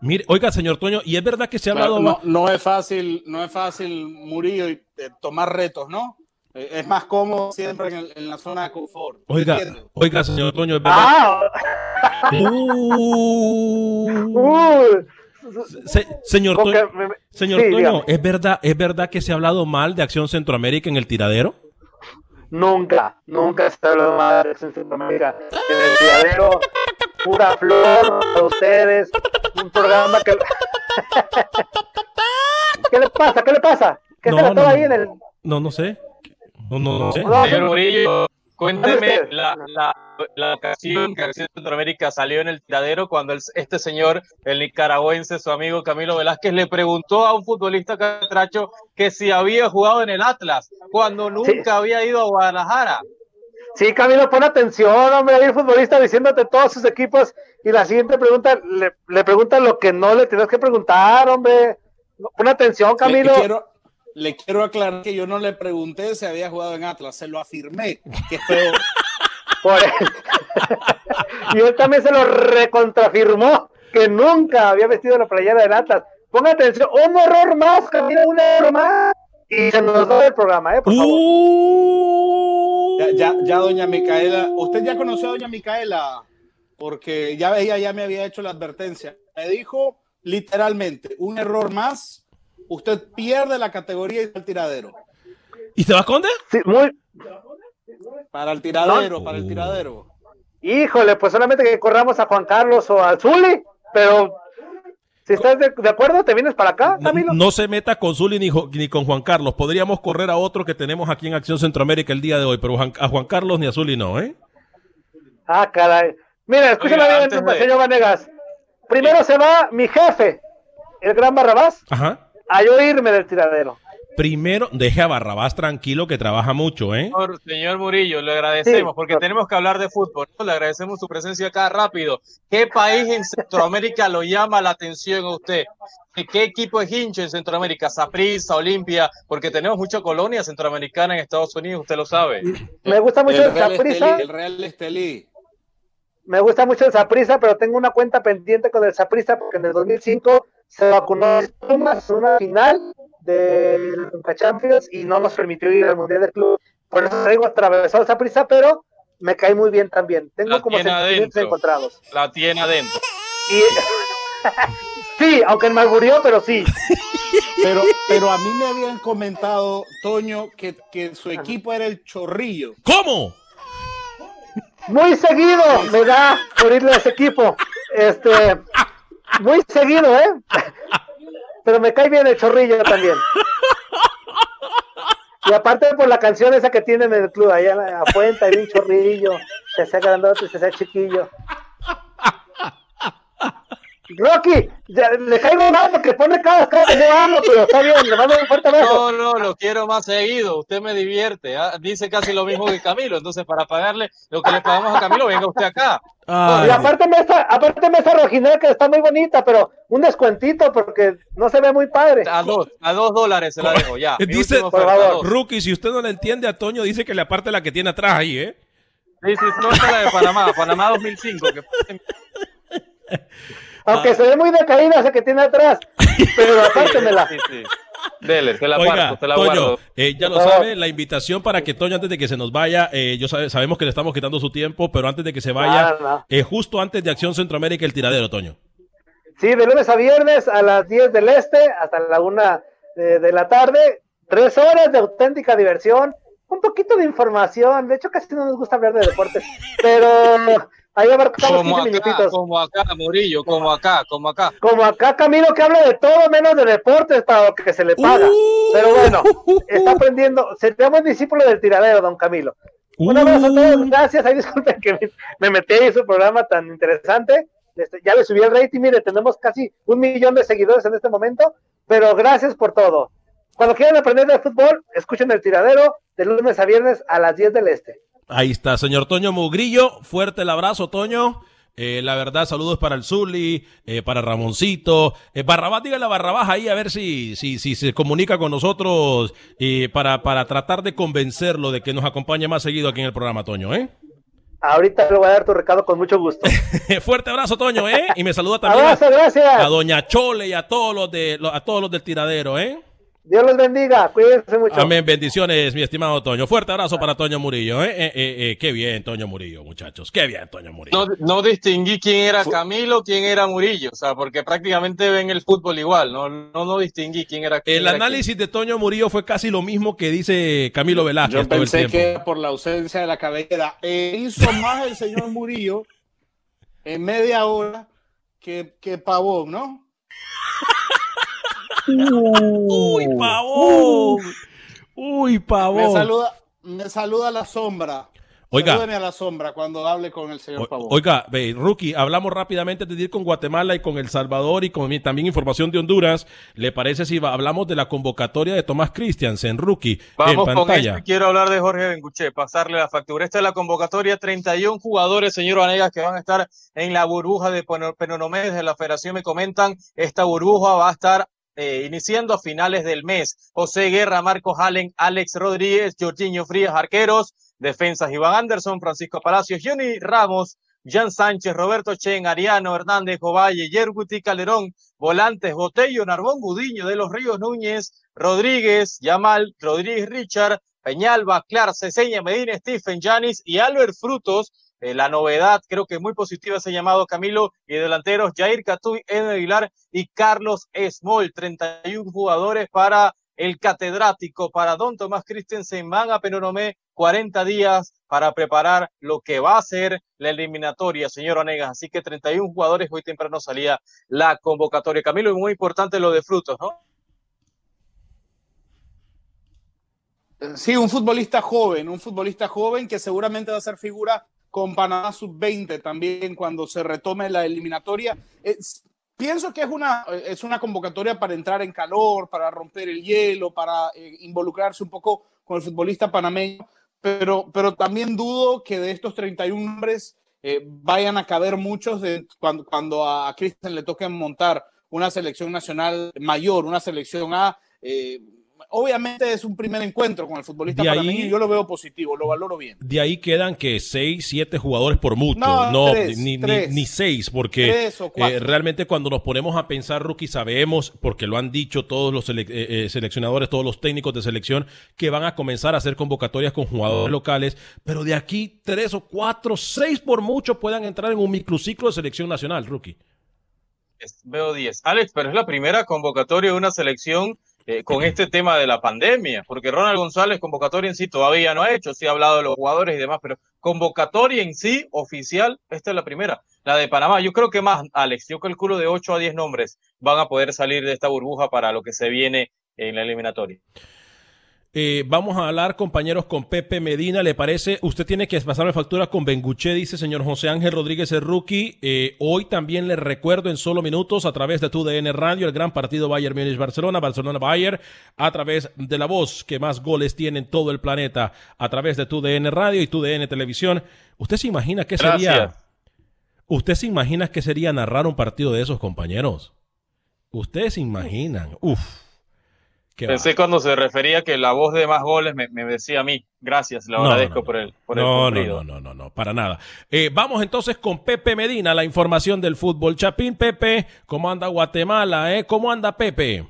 Mire, oiga, señor Toño, y es verdad que se ha hablado. No, no es fácil, no es fácil, Murillo, eh, tomar retos, ¿no? Eh, es más cómodo siempre en, la zona de confort. Oiga, oiga, señor Toño, es verdad. Ah. Uh. señor Toño, señor Toño ¿es verdad, ¿es verdad que se ha hablado mal de Acción Centroamérica en el tiradero? Nunca, nunca se ha hablado mal de Acción Centroamérica en el tiradero pura flor a ustedes, un programa que... [laughs] ¿Qué le pasa? ¿Qué le pasa? ¿Qué no, se no, ahí en el... No, no sé. No, no, no sé. Señor Murillo, cuénteme la, la, la ocasión que Acción Centroamérica salió en el tiradero cuando este señor, el nicaragüense, su amigo Camilo Velázquez, le preguntó a un futbolista catracho que si había jugado en el Atlas, cuando nunca había ido a Guadalajara. Sí, Camilo, pon atención, hombre, hay un futbolista diciéndote todos sus equipos y la siguiente pregunta le, le preguntan lo que no le tienes que preguntar, hombre. Pon atención, Camilo. Le, quiero, le quiero aclarar que yo no le pregunté si había jugado en Atlas, se lo afirmé, que feo. [laughs] Por y él también se lo recontrafirmó, que nunca había vestido la playera del Atlas. ponga atención, un error más, camina un error más y se nos va el programa, ¿eh? Por favor. Uh. Ya, ya, doña Micaela, usted ya conoció a doña Micaela, porque ya ella ya me había hecho la advertencia. Me dijo literalmente, un error más, usted pierde la categoría y el tiradero. ¿Y se va a esconder? Sí, muy. Para el tiradero, para el tiradero. Híjole, pues solamente que corramos a Juan Carlos o a Zuli, pero si estás de, acuerdo, te vienes para acá, Camilo. No, se meta con Zuli ni, ni, con Juan Carlos. Podríamos correr a otro que tenemos aquí en Acción Centroamérica el día de hoy, pero a Juan Carlos ni a Zuli no, ¿eh? Ah, caray. Mira, escúchame bien, señor Vanegas. Primero se va mi jefe, el gran Barrabás, Ajá. A yo irme del tiradero. Primero, deje a Barrabás tranquilo que trabaja mucho, ¿eh? Señor, Murillo, le agradecemos porque tenemos que hablar de fútbol. Le agradecemos su presencia acá rápido. ¿Qué país en Centroamérica lo llama la atención a usted? ¿Qué equipo es hincho en Centroamérica? Saprissa, Olimpia, porque tenemos mucha colonia centroamericana en Estados Unidos, usted lo sabe. Me gusta mucho el, Saprissa. El Real Estelí. Me gusta mucho el Saprissa, pero tengo una cuenta pendiente con el Saprissa porque en el 2005 se vacunó en una final de la Champions y no nos permitió ir al Mundial del Club. Por eso traigo atravesado esa prisa, pero me cae muy bien también. Tengo como sentimientos encontrados. La tiene adentro. [laughs] sí, aunque me murió, pero sí. Pero, pero a mí me habían comentado, Toño, que, que su equipo era el Chorrillo. ¿Cómo? Muy seguido me da por irle a ese equipo. Este, muy seguido, ¿eh? pero me cae bien el chorrillo también. Y aparte por la canción esa que tienen en el club, allá a Fuente hay un chorrillo, se hace grandote, se hace chiquillo. Rocky, le caigo mal porque pone cada vez que yo hablo, pero está bien, le mando un fuerte abrazo. No, no, lo quiero más seguido, usted me divierte, ¿ah? dice casi lo mismo que Camilo, entonces para pagarle lo que le pagamos a Camilo, venga usted acá. y aparte me esa, aparte me esa rojinera que está muy bonita, pero un descuentito porque no se ve muy padre. A dos, a dos dólares se la dejo, ya. [laughs] Dice, por favor. Rookie, si usted no le entiende a Toño, dice que le aparte la que tiene atrás ahí, ¿eh? Sí, sí, no es la de Panamá, Panamá 2005. Que... [laughs] Aunque ah. se ve muy decaída esa que tiene atrás. Pero apártemela. Sí, sí, Dele, te la Oiga, te la Toño, eh, ya lo sabe, la invitación para que Toño, antes de que se nos vaya, eh, yo sabemos que le estamos quitando su tiempo, pero antes de que se vaya, eh, justo antes de Acción Centroamérica, el tiradero, Toño. Sí, de lunes a viernes a las 10 del este hasta la una de, de la tarde, tres horas de auténtica diversión, un poquito de información, de hecho casi no nos gusta hablar de deportes, pero Ahí abarcamos 15 minutitos. Como acá, Murillo, como acá, como acá. Como acá, Camilo, que habla de todo menos de deportes para lo que se le paga. Pero bueno, está aprendiendo. Se llama discípulo del tiradero, don Camilo. Un abrazo a todos, gracias. Ahí disculpen que me metí en su programa tan interesante. Este, ya le subí el rating, mire, tenemos casi un millón de seguidores en este momento, pero gracias por todo. Cuando quieran aprender de fútbol, escuchen el tiradero de lunes a viernes a las 10 del este. Ahí está, señor Toño Mugrillo. Fuerte el abrazo, Toño. Eh, la verdad, saludos para el Zuli, eh, para Ramoncito. Eh, Barrabás, dígale a Barrabás ahí a ver si, si, si se comunica con nosotros eh, para, para tratar de convencerlo de que nos acompañe más seguido aquí en el programa, Toño, ¿eh? Ahorita le voy a dar tu recado con mucho gusto. [laughs] Fuerte abrazo, Toño, ¿eh? Y me saluda [laughs] también a, a, Doña Chole y a todos los de a todos los del tiradero, ¿eh? Dios los bendiga, cuídense mucho. Amén, bendiciones, mi estimado Toño. Fuerte abrazo para Toño Murillo. ¿eh? Eh, eh, qué bien, Toño Murillo, muchachos. Qué bien, Toño Murillo. No, distinguí quién era Camilo, quién era Murillo. O sea, porque prácticamente ven el fútbol igual. No, no, no distinguí quién era El análisis de Toño Murillo fue casi lo mismo que dice Camilo Velázquez. Yo pensé que por la ausencia de la cabellera. hizo más el señor Murillo en media hora que, que Pavón, ¿no? Uy, pavón. Uy, pavón. Me saluda, me saluda la sombra. Oiga. a la sombra cuando hable con el señor Pavón. Oiga, ve, Rookie, hablamos rápidamente de ir con Guatemala y con El Salvador y con también información de Honduras. ¿Le parece si hablamos de la convocatoria de Tomás Christiansen, Rookie? Vamos en pantalla. con Quiero hablar de Jorge Benguche, pasarle la factura. Esta es la convocatoria, 31 jugadores, señor Vanegas, que van a estar en la burbuja de Penonomés de la Federación. Me comentan, esta burbuja va a estar eh, iniciando a finales del mes. José Guerra, Marco Hallen, Alex Rodríguez, Jorginho Frías, arqueros, defensas Iván Anderson, Francisco Palacios, Johnny Ramos, Jan Sánchez, Roberto Chen, Ariano, Hernández, Jovalle, Yerguti, Calderón, Volantes, Botello, Narbón, Gudiño, de los Ríos Núñez, Rodríguez, Yamal, Rodríguez Richard, Peñalba, Clar, Ceseña, Medina, Stephen, Janis y Albert Frutos. Eh, la novedad, creo que muy positiva ese llamado Camilo y delanteros Jair Catuy, Eden Aguilar y Carlos Small, 31 jugadores para el catedrático, para Don Tomás Christensen, van a Penonomé 40 días para preparar lo que va a ser la eliminatoria, señor Onegas. Así que 31 jugadores, hoy temprano salía la convocatoria. Camilo, es muy importante lo de frutos, ¿no? Sí, un futbolista joven, un futbolista joven que seguramente va a ser figura con Panamá sub-20 también cuando se retome la eliminatoria. pienso que es una, es una convocatoria para entrar en calor, para romper el hielo, para eh, involucrarse un poco con el futbolista panameño pero, pero también dudo que de estos 31 hombres eh, vayan a caber muchos de, cuando, cuando a Cristian le toque montar una selección nacional mayor, una selección A. Eh, obviamente es un primer encuentro con el futbolista y yo lo veo positivo, lo valoro bien. De ahí quedan que seis, siete jugadores por mutuo, no, ni, ni, seis, porque eh, realmente cuando nos ponemos a pensar, rookie, sabemos, porque lo han dicho todos los eh, eh, seleccionadores, todos los técnicos de selección, que van a comenzar a hacer convocatorias con jugadores locales, pero de aquí tres o cuatro, seis por mucho puedan entrar en un microciclo de selección nacional, rookie. Veo diez. Alex, pero es la primera convocatoria de una selección eh, con este tema de la pandemia, porque Ronald González convocatoria en sí todavía no ha hecho, sí ha hablado de los jugadores y demás, pero convocatoria en sí oficial, esta es la primera, la de Panamá. Yo creo que más, Alex, yo calculo de 8 a 10 nombres van a poder salir de esta burbuja para lo que se viene en la eliminatoria. Eh, vamos a hablar, compañeros, con Pepe Medina. ¿Le parece? Usted tiene que pasarme factura con Benguche, dice señor José Ángel Rodríguez el rookie. Eh, hoy también le recuerdo en solo minutos a través de tu DN Radio el gran partido Bayern Múnich Barcelona, Barcelona Bayern, a través de la voz que más goles tiene en todo el planeta, a través de tu DN Radio y tu DN Televisión. ¿Usted se imagina qué sería? ¿Usted se imagina qué sería narrar un partido de esos compañeros? Ustedes se imaginan, uf Pensé cuando se refería que la voz de más goles me, decía a mí. Gracias, le agradezco por el por no, no, no, no, no, para nada. Eh, vamos entonces con Pepe Medina, la información del fútbol. Chapín, Pepe, ¿cómo anda Guatemala? Eh? ¿Cómo anda Pepe?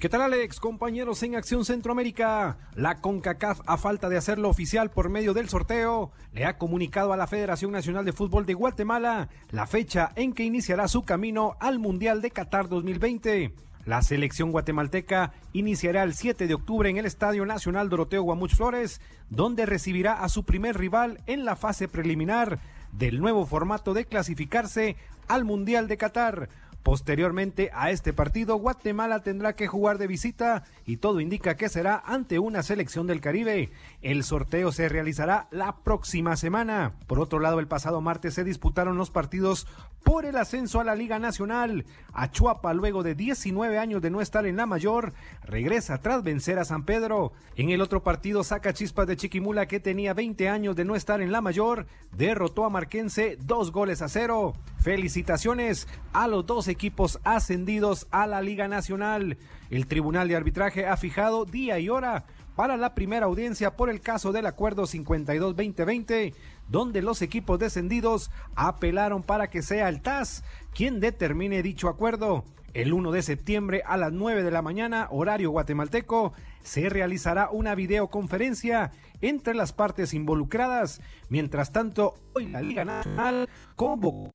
¿Qué tal Alex? Compañeros en Acción Centroamérica. La CONCACAF, a falta de hacerlo oficial por medio del sorteo, le ha comunicado a la Federación Nacional de Fútbol de Guatemala la fecha en que iniciará su camino al Mundial de Qatar 2020. La selección guatemalteca iniciará el 7 de octubre en el Estadio Nacional Doroteo Guamuch Flores, donde recibirá a su primer rival en la fase preliminar del nuevo formato de clasificarse al Mundial de Qatar. Posteriormente a este partido, Guatemala tendrá que jugar de visita y todo indica que será ante una selección del Caribe. El sorteo se realizará la próxima semana. Por otro lado, el pasado martes se disputaron los partidos por el ascenso a la Liga Nacional. Achuapa, luego de 19 años de no estar en la mayor, regresa tras vencer a San Pedro. En el otro partido, saca chispas de Chiquimula, que tenía 20 años de no estar en la mayor, derrotó a Marquense dos goles a cero. Felicitaciones a los dos equipos ascendidos a la Liga Nacional. El Tribunal de Arbitraje ha fijado día y hora para la primera audiencia por el caso del Acuerdo 52-2020, donde los equipos descendidos apelaron para que sea el TAS quien determine dicho acuerdo. El 1 de septiembre a las 9 de la mañana, horario guatemalteco, se realizará una videoconferencia entre las partes involucradas. Mientras tanto, hoy la Liga Nacional convocó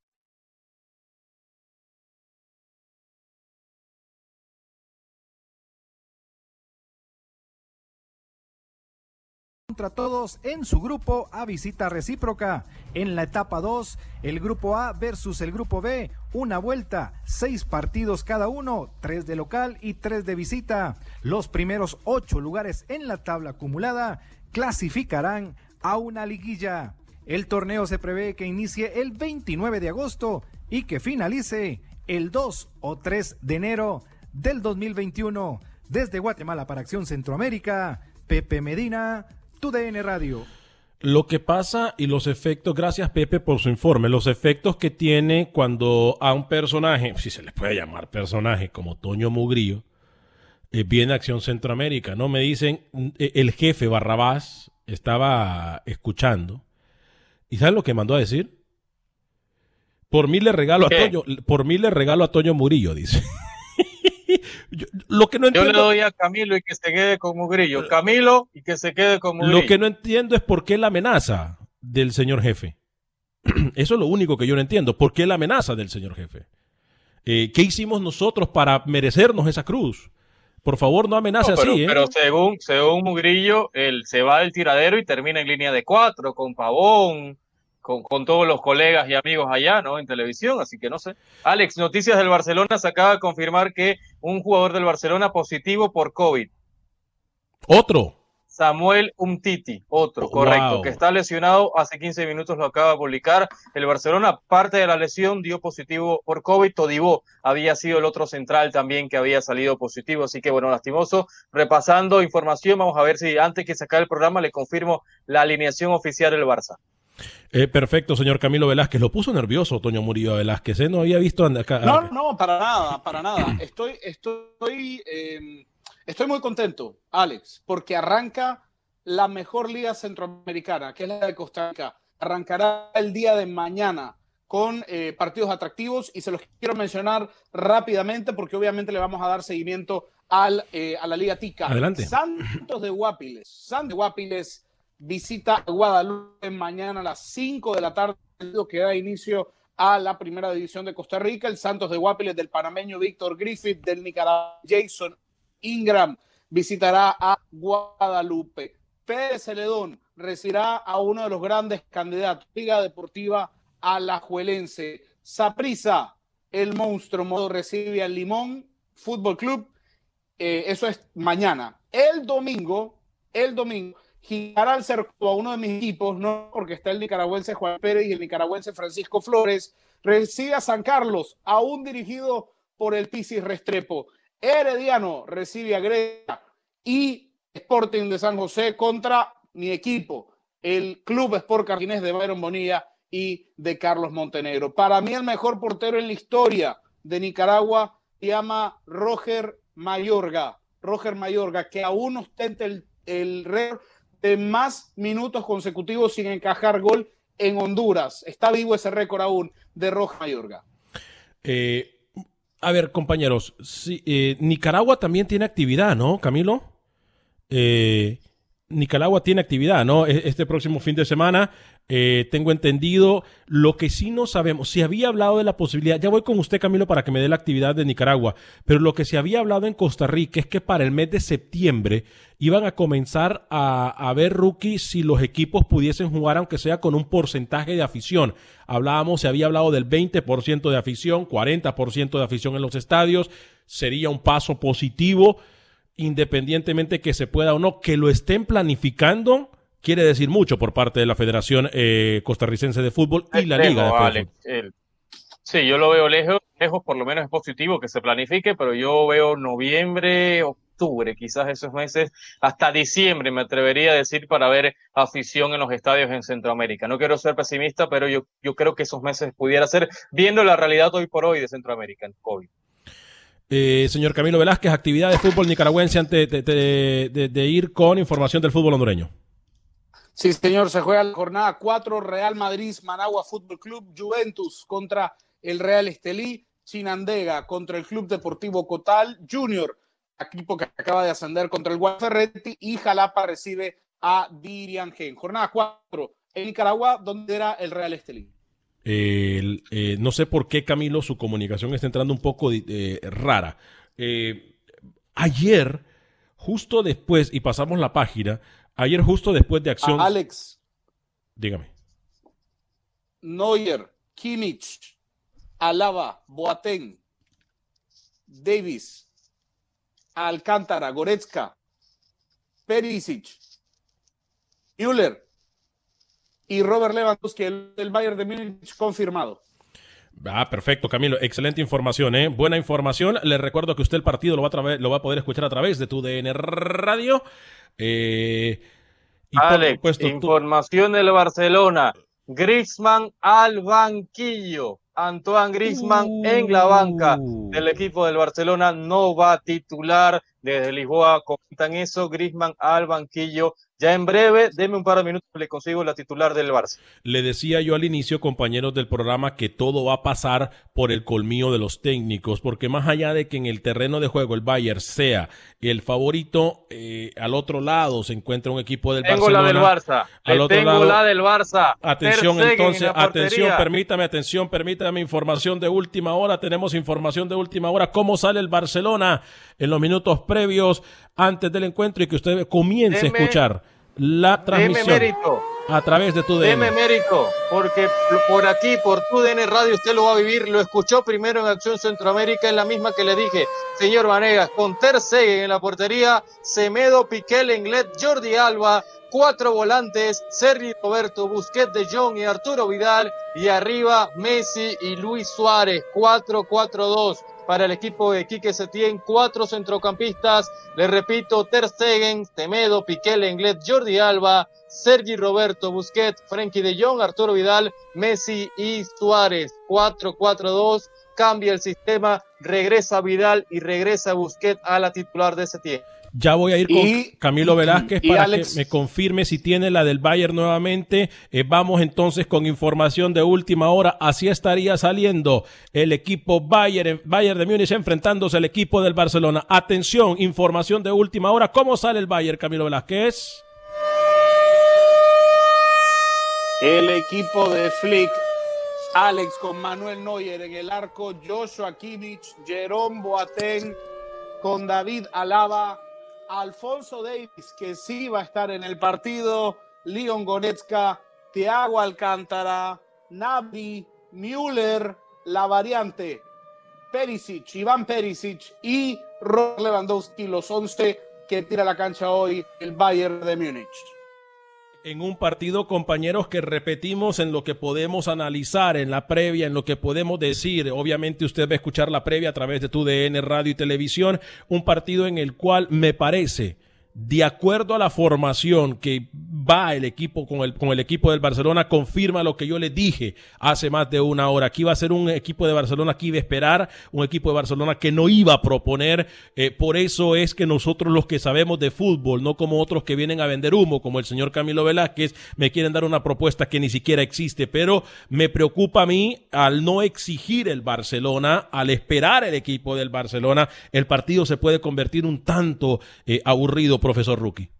contra todos en su grupo a visita recíproca. En la etapa 2, el grupo A versus el grupo B, una vuelta, seis partidos cada uno, tres de local y tres de visita. Los primeros ocho lugares en la tabla acumulada clasificarán a una liguilla. El torneo se prevé que inicie el 29 de agosto y que finalice el 2 o 3 de enero del 2021. Desde Guatemala para Acción Centroamérica, Pepe Medina, tu DN Radio. Lo que pasa y los efectos, gracias Pepe por su informe, los efectos que tiene cuando a un personaje, si se le puede llamar personaje, como Toño Mugrillo, eh, viene a Acción Centroamérica, ¿no? Me dicen, eh, el jefe Barrabás estaba escuchando, ¿y sabes lo que mandó a decir? Por mí le regalo a Toño, por mí le regalo a Toño Murillo, dice. Yo, lo que no entiendo, Yo le doy a Camilo y que se quede con Murillo. Camilo y que se quede con. Lo que no entiendo es por qué la amenaza del señor jefe. [clears throat] Eso es lo único que yo no entiendo. ¿Por qué la amenaza del señor jefe? Eh, ¿Qué hicimos nosotros para merecernos esa cruz? Por favor, no amenace así. ¿eh? Pero según, según Mugrillo, él se va del tiradero y termina en línea de cuatro, con Pavón, con, con, todos los colegas y amigos allá, ¿no? En televisión, así que no sé. Alex, noticias del Barcelona se acaba de confirmar que un jugador del Barcelona positivo por COVID. Otro. Samuel Umtiti, otro, correcto, que está lesionado, hace 15 minutos lo acaba de publicar. El Barcelona, parte de la lesión, dio positivo por COVID. Todibó había sido el otro central también que había salido positivo, así que bueno, lastimoso. Repasando información, vamos a ver si antes que sacar el programa le confirmo la alineación oficial del Barça. Eh, perfecto, señor Camilo Velázquez. Lo puso nervioso Toño Murillo Velázquez. ¿eh? No había visto acá. No, no, para nada, para nada. Estoy, estoy. Eh Estoy muy contento, Alex, porque arranca la mejor liga centroamericana, que es la de Costa Rica. Arrancará el día de mañana con eh, partidos atractivos y se los quiero mencionar rápidamente porque obviamente le vamos a dar seguimiento al, eh, a la Liga Tica. Adelante. Santos de Guapiles. Santos de Guapiles visita a Guadalupe mañana a las 5 de la tarde, que da inicio a la primera división de Costa Rica. El Santos de Guapiles del panameño Víctor Griffith, del Nicaragua Jason Ingram visitará a Guadalupe. Pérez Celedón recibirá a uno de los grandes candidatos, Liga Deportiva Alajuelense. Saprisa, el monstruo modo recibe al Limón Fútbol Club. Eh, eso es mañana. El domingo, el domingo, girará al cerco a uno de mis equipos, no porque está el nicaragüense Juan Pérez y el nicaragüense Francisco Flores, recibe a San Carlos, aún dirigido por el Pisis Restrepo. Herediano recibe a Grecia y Sporting de San José contra mi equipo, el Club Sport Carquinés de Byron Bonilla y de Carlos Montenegro. Para mí el mejor portero en la historia de Nicaragua se llama Roger Mayorga. Roger Mayorga, que aún ostenta el, el récord más minutos consecutivos sin encajar gol en Honduras. Está vivo ese récord aún de Roger Mayorga. Eh, a ver, compañeros, eh, Nicaragua también tiene actividad, ¿no, Camilo? Eh, Nicaragua tiene actividad, ¿no? E-, este próximo fin de semana, eh, tengo entendido. Lo que sí no sabemos, si había hablado de la posibilidad, ya voy con usted, Camilo, para que me dé la actividad de Nicaragua, pero lo que se había hablado en Costa Rica es que para el mes de septiembre iban a comenzar a, a ver rookies si los equipos pudiesen jugar, aunque sea con un porcentaje de afición. Hablábamos, se había hablado del 20% de afición, 40% de afición en los estadios, sería un paso positivo independientemente que se pueda o no, que lo estén planificando, quiere decir mucho por parte de la Federación eh, Costarricense de Fútbol y la Liga de Fútbol. sí, yo lo veo lejos, lejos, por lo menos es positivo que se planifique, pero yo veo noviembre, octubre, quizás esos meses, hasta diciembre me atrevería a decir para ver afición en los estadios en Centroamérica. No quiero ser pesimista, pero yo, yo creo que esos meses pudiera ser, viendo la realidad hoy por hoy de Centroamérica en COVID. Eh, señor Camilo Velázquez, actividad de fútbol nicaragüense antes de, ir con información del fútbol hondureño. Sí, señor, se juega la jornada 4, Real Madrid, Managua Fútbol Club, Juventus contra el Real Estelí, Chinandega contra el Club Deportivo Cotal, Junior, equipo que acaba de ascender contra el Guaferretti, y Jalapa recibe a Dirian Gen. Jornada 4 en Nicaragua, donde era el Real Estelí. Eh, no sé por qué, Camilo, su comunicación está entrando un poco eh, rara. Eh, ayer, justo después, y pasamos la página, ayer justo después de acción... Alex. Dígame. Neuer, Kimmich, Alaba, Boateng, Davis, Alcántara, Goretzka, Perisic, Müller, y Robert Lewandowski, el, el Bayern de Múnich, confirmado. Ah, perfecto, Camilo. Excelente información, ¿eh? Buena información. Les recuerdo que usted el partido lo va a, lo va a poder escuchar a través de tu DN Radio. Eh, Alex, información del Barcelona. Griezmann al banquillo. Antoine Griezmann en la banca uh. del equipo del Barcelona no va a titular desde Lisboa comentan eso, Grisman al banquillo ya en breve, deme un par de minutos, le consigo la titular del Barça. Le decía yo al inicio, compañeros del programa, que todo va a pasar por el colmillo de los técnicos, porque más allá de que en el terreno de juego el Bayern sea el favorito, eh, al otro lado se encuentra un equipo del tengo Barcelona. la del Barça. Al otro tengo lado, la del Barça. Atención, entonces, atención, permítame, atención, permítame información de última hora. Tenemos información de última hora. ¿Cómo sale el Barcelona en los minutos previos antes del encuentro y que usted comience a escuchar la transmisión a través de tu DN. Deme mérito, porque por aquí, por tu DN Radio, usted lo va a vivir. Lo escuchó primero en Acción Centroamérica, es la misma que le dije, señor Vanegas, con Ter en la portería, Semedo, Piqué, Lenglet, Jordi Alba, cuatro volantes, Sergi Roberto, Busquets de Jong y Arturo Vidal, y arriba Messi y Luis Suárez, 4-4-2 para el equipo de Quique Setién, cuatro centrocampistas, le repito, Ter Stegen, Temedo, Piqué, Lenglet, Jordi Alba, Sergi Roberto, Busquets, Frenkie de Jong, Arturo Vidal, Messi y Suárez, 4-4-2, cambia el sistema, regresa Vidal y regresa Busquets a la titular de Setién. Ya voy a ir con Camilo Velázquez para que me confirme si tiene la del Bayern nuevamente. Eh, vamos entonces con información de última hora. Así estaría saliendo el equipo Bayern, Bayern de Múnich enfrentándose al equipo del Barcelona. Atención, información de última hora. ¿Cómo sale el Bayern, Camilo Velázquez? El equipo de Flick Alex con Manuel Neuer en el arco, Joshua Kimmich, Jerome Boateng con David Alaba, Alfonso Davis, que sí va a estar en el partido, Leon Goretzka, Thiago Alcántara, Nabi, Müller, la variante, Perisic, Iván Perisic y Robert Lewandowski, los 11 que tira la cancha hoy el Bayern de Múnich en un partido, compañeros, que repetimos en lo que podemos analizar, en la previa, en lo que podemos decir. Obviamente usted va a escuchar la previa a través de tu DN, radio y televisión. Un partido en el cual me parece de acuerdo a la formación que va el equipo con el, con el equipo del Barcelona, confirma lo que yo le dije hace más de una hora. Aquí va a ser un equipo de Barcelona que iba a esperar, un equipo de Barcelona que no iba a proponer. Eh, por eso es que nosotros los que sabemos de fútbol, no como otros que vienen a vender humo, como el señor Camilo Velázquez, me quieren dar una propuesta que ni siquiera existe. Pero me preocupa a mí al no exigir el Barcelona, al esperar el equipo del Barcelona, el partido se puede convertir un tanto eh, aburrido profesor Rookie.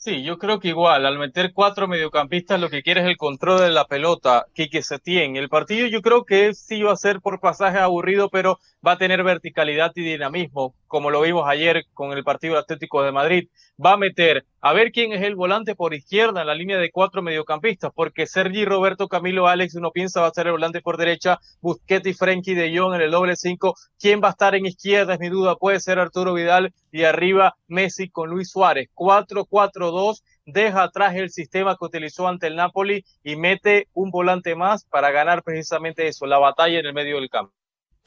Sí, yo creo que igual, al meter cuatro mediocampistas, lo que quiere es el control de la pelota, Quique Setién. El partido yo creo que sí va a ser por pasaje aburrido, pero va a tener verticalidad y dinamismo, como lo vimos ayer con el partido Atlético de Madrid. Va a meter a ver quién es el volante por izquierda en la línea de cuatro mediocampistas, porque Sergi Roberto Camilo Alex uno piensa va a ser el volante por derecha, Busquets y Frenkie de Jong en el doble cinco. ¿Quién va a estar en izquierda? Es mi duda, puede ser Arturo Vidal y arriba Messi con Luis Suárez. 4-4-2 deja atrás el sistema que utilizó ante el Napoli y mete un volante más para ganar precisamente eso, la batalla en el medio del campo.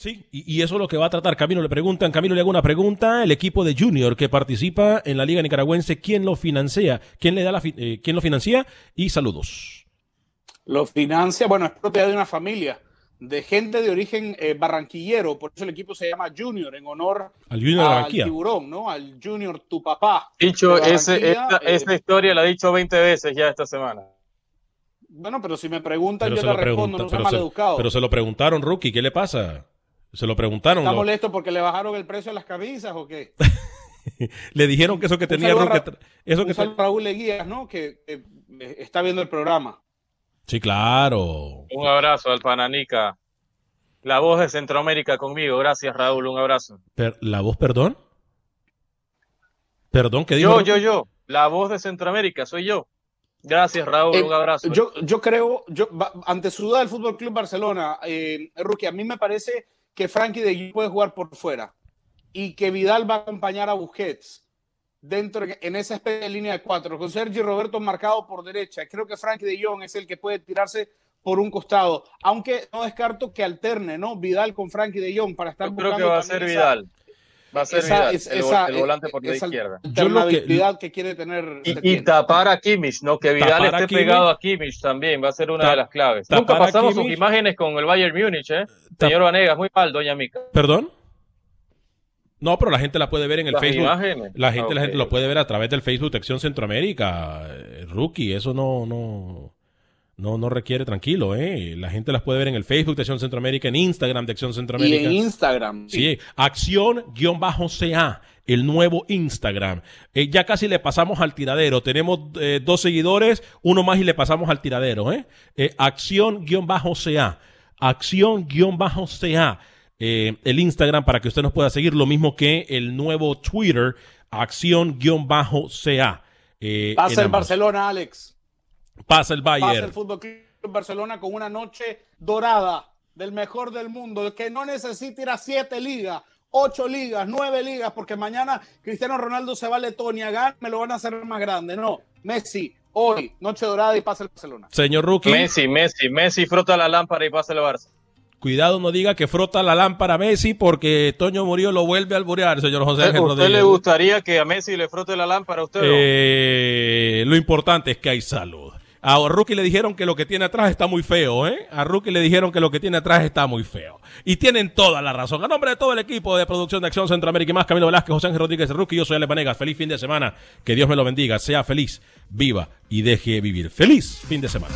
Sí, y, eso es lo que va a tratar. Camilo le preguntan, Camilo le hago una pregunta, el equipo de Junior que participa en la Liga Nicaragüense, ¿quién lo financia? ¿Quién le da la eh, quién lo financia? Y saludos. Lo financia, bueno, es propiedad de una familia de gente de origen eh, barranquillero, por eso el equipo se llama Junior, en honor al, junior tiburón, ¿no? Al Junior tu papá. Dicho, esa eh, historia la ha dicho 20 veces ya esta semana. Bueno, pero si me preguntan, yo le respondo, no mal educado. Pero se lo preguntaron, Rookie, ¿qué le pasa? Se lo preguntaron. ¿Está molesto porque le bajaron el precio de las camisas o qué? [laughs] le dijeron que eso que tenía eso que Raúl Leguías, ¿no? Que, está viendo el programa. Sí, claro. Un abrazo al Pananica. La voz de Centroamérica conmigo. Gracias, Raúl. Un abrazo. ¿La voz, perdón? ¿Perdón? ¿qué dijo? Yo, yo, yo. La voz de Centroamérica, soy yo. Gracias, Raúl. Eh, un abrazo. Yo, yo creo, yo, ante su duda del Fútbol Club Barcelona, eh, Rookie, a mí me parece que Frankie de Jong puede jugar por fuera y que Vidal va a acompañar a Busquets dentro en esa especie de línea de cuatro, con Sergio Roberto marcado por derecha. Creo que Frankie de Jong es el que puede tirarse por un costado, aunque no descarto que alterne, ¿no? Vidal con Frankie de Jong para estar Yo creo que va a ser Vidal. Va a ser Vidal, el, volante por la izquierda. Yo lo que, que quiere tener. Y, tapar a Kimmich, ¿no? Que Vidal esté pegado a Kimmich también va a ser una de las claves. Nunca pasamos sus imágenes con el Bayern Múnich, ¿eh? Señor Vanegas, muy mal, doña Mica. ¿Perdón? No, pero la gente la puede ver en el Facebook. La gente, la gente lo puede ver a través del Facebook de Acción Centroamérica, eh, Rookie. Eso no, no, no, no requiere tranquilo, ¿eh? La gente las puede ver en el Facebook de Acción Centroamérica, en Instagram de Acción Centroamérica. Y en Instagram. Sí, acción-ca, el nuevo Instagram. Eh, ya casi le pasamos al tiradero. Tenemos eh, dos seguidores, uno más y le pasamos al tiradero, ¿eh? eh acción-ca. Acción-ca. el Instagram para que usted nos pueda seguir, lo mismo que el nuevo Twitter, acción-ca. Pasa en Barcelona, Alex. Pasa el Bayern. Pasa el Fútbol Club Barcelona con una noche dorada del mejor del mundo, el que no necesita ir a siete ligas, ocho ligas, nueve ligas, porque mañana Cristiano Ronaldo se va a Letonia, gana, me lo van a hacer más grande. No, Messi, hoy, noche dorada y pasa el Barcelona. Señor Rookie. Messi, Messi, Messi frota la lámpara y pasa el Barça. Cuidado, no diga que frota la lámpara a Messi porque Toño Murillo lo vuelve a alborear, señor José Ángel ¿Usted le gustaría que a Messi le frote la lámpara a usted? Eh, lo importante es que hay salud. A Rookie le dijeron que lo que tiene atrás está muy feo, ¿eh? A Rookie le dijeron que lo que tiene atrás está muy feo. Y tienen toda la razón. A nombre de todo el equipo de producción de Acción Centroamérica y más, Camilo Velázquez, José Ángel Rodríguez, Rookie, yo soy Ale Panegas. Feliz fin de semana. Que Dios me lo bendiga. Sea feliz, viva y deje vivir. Feliz fin de semana.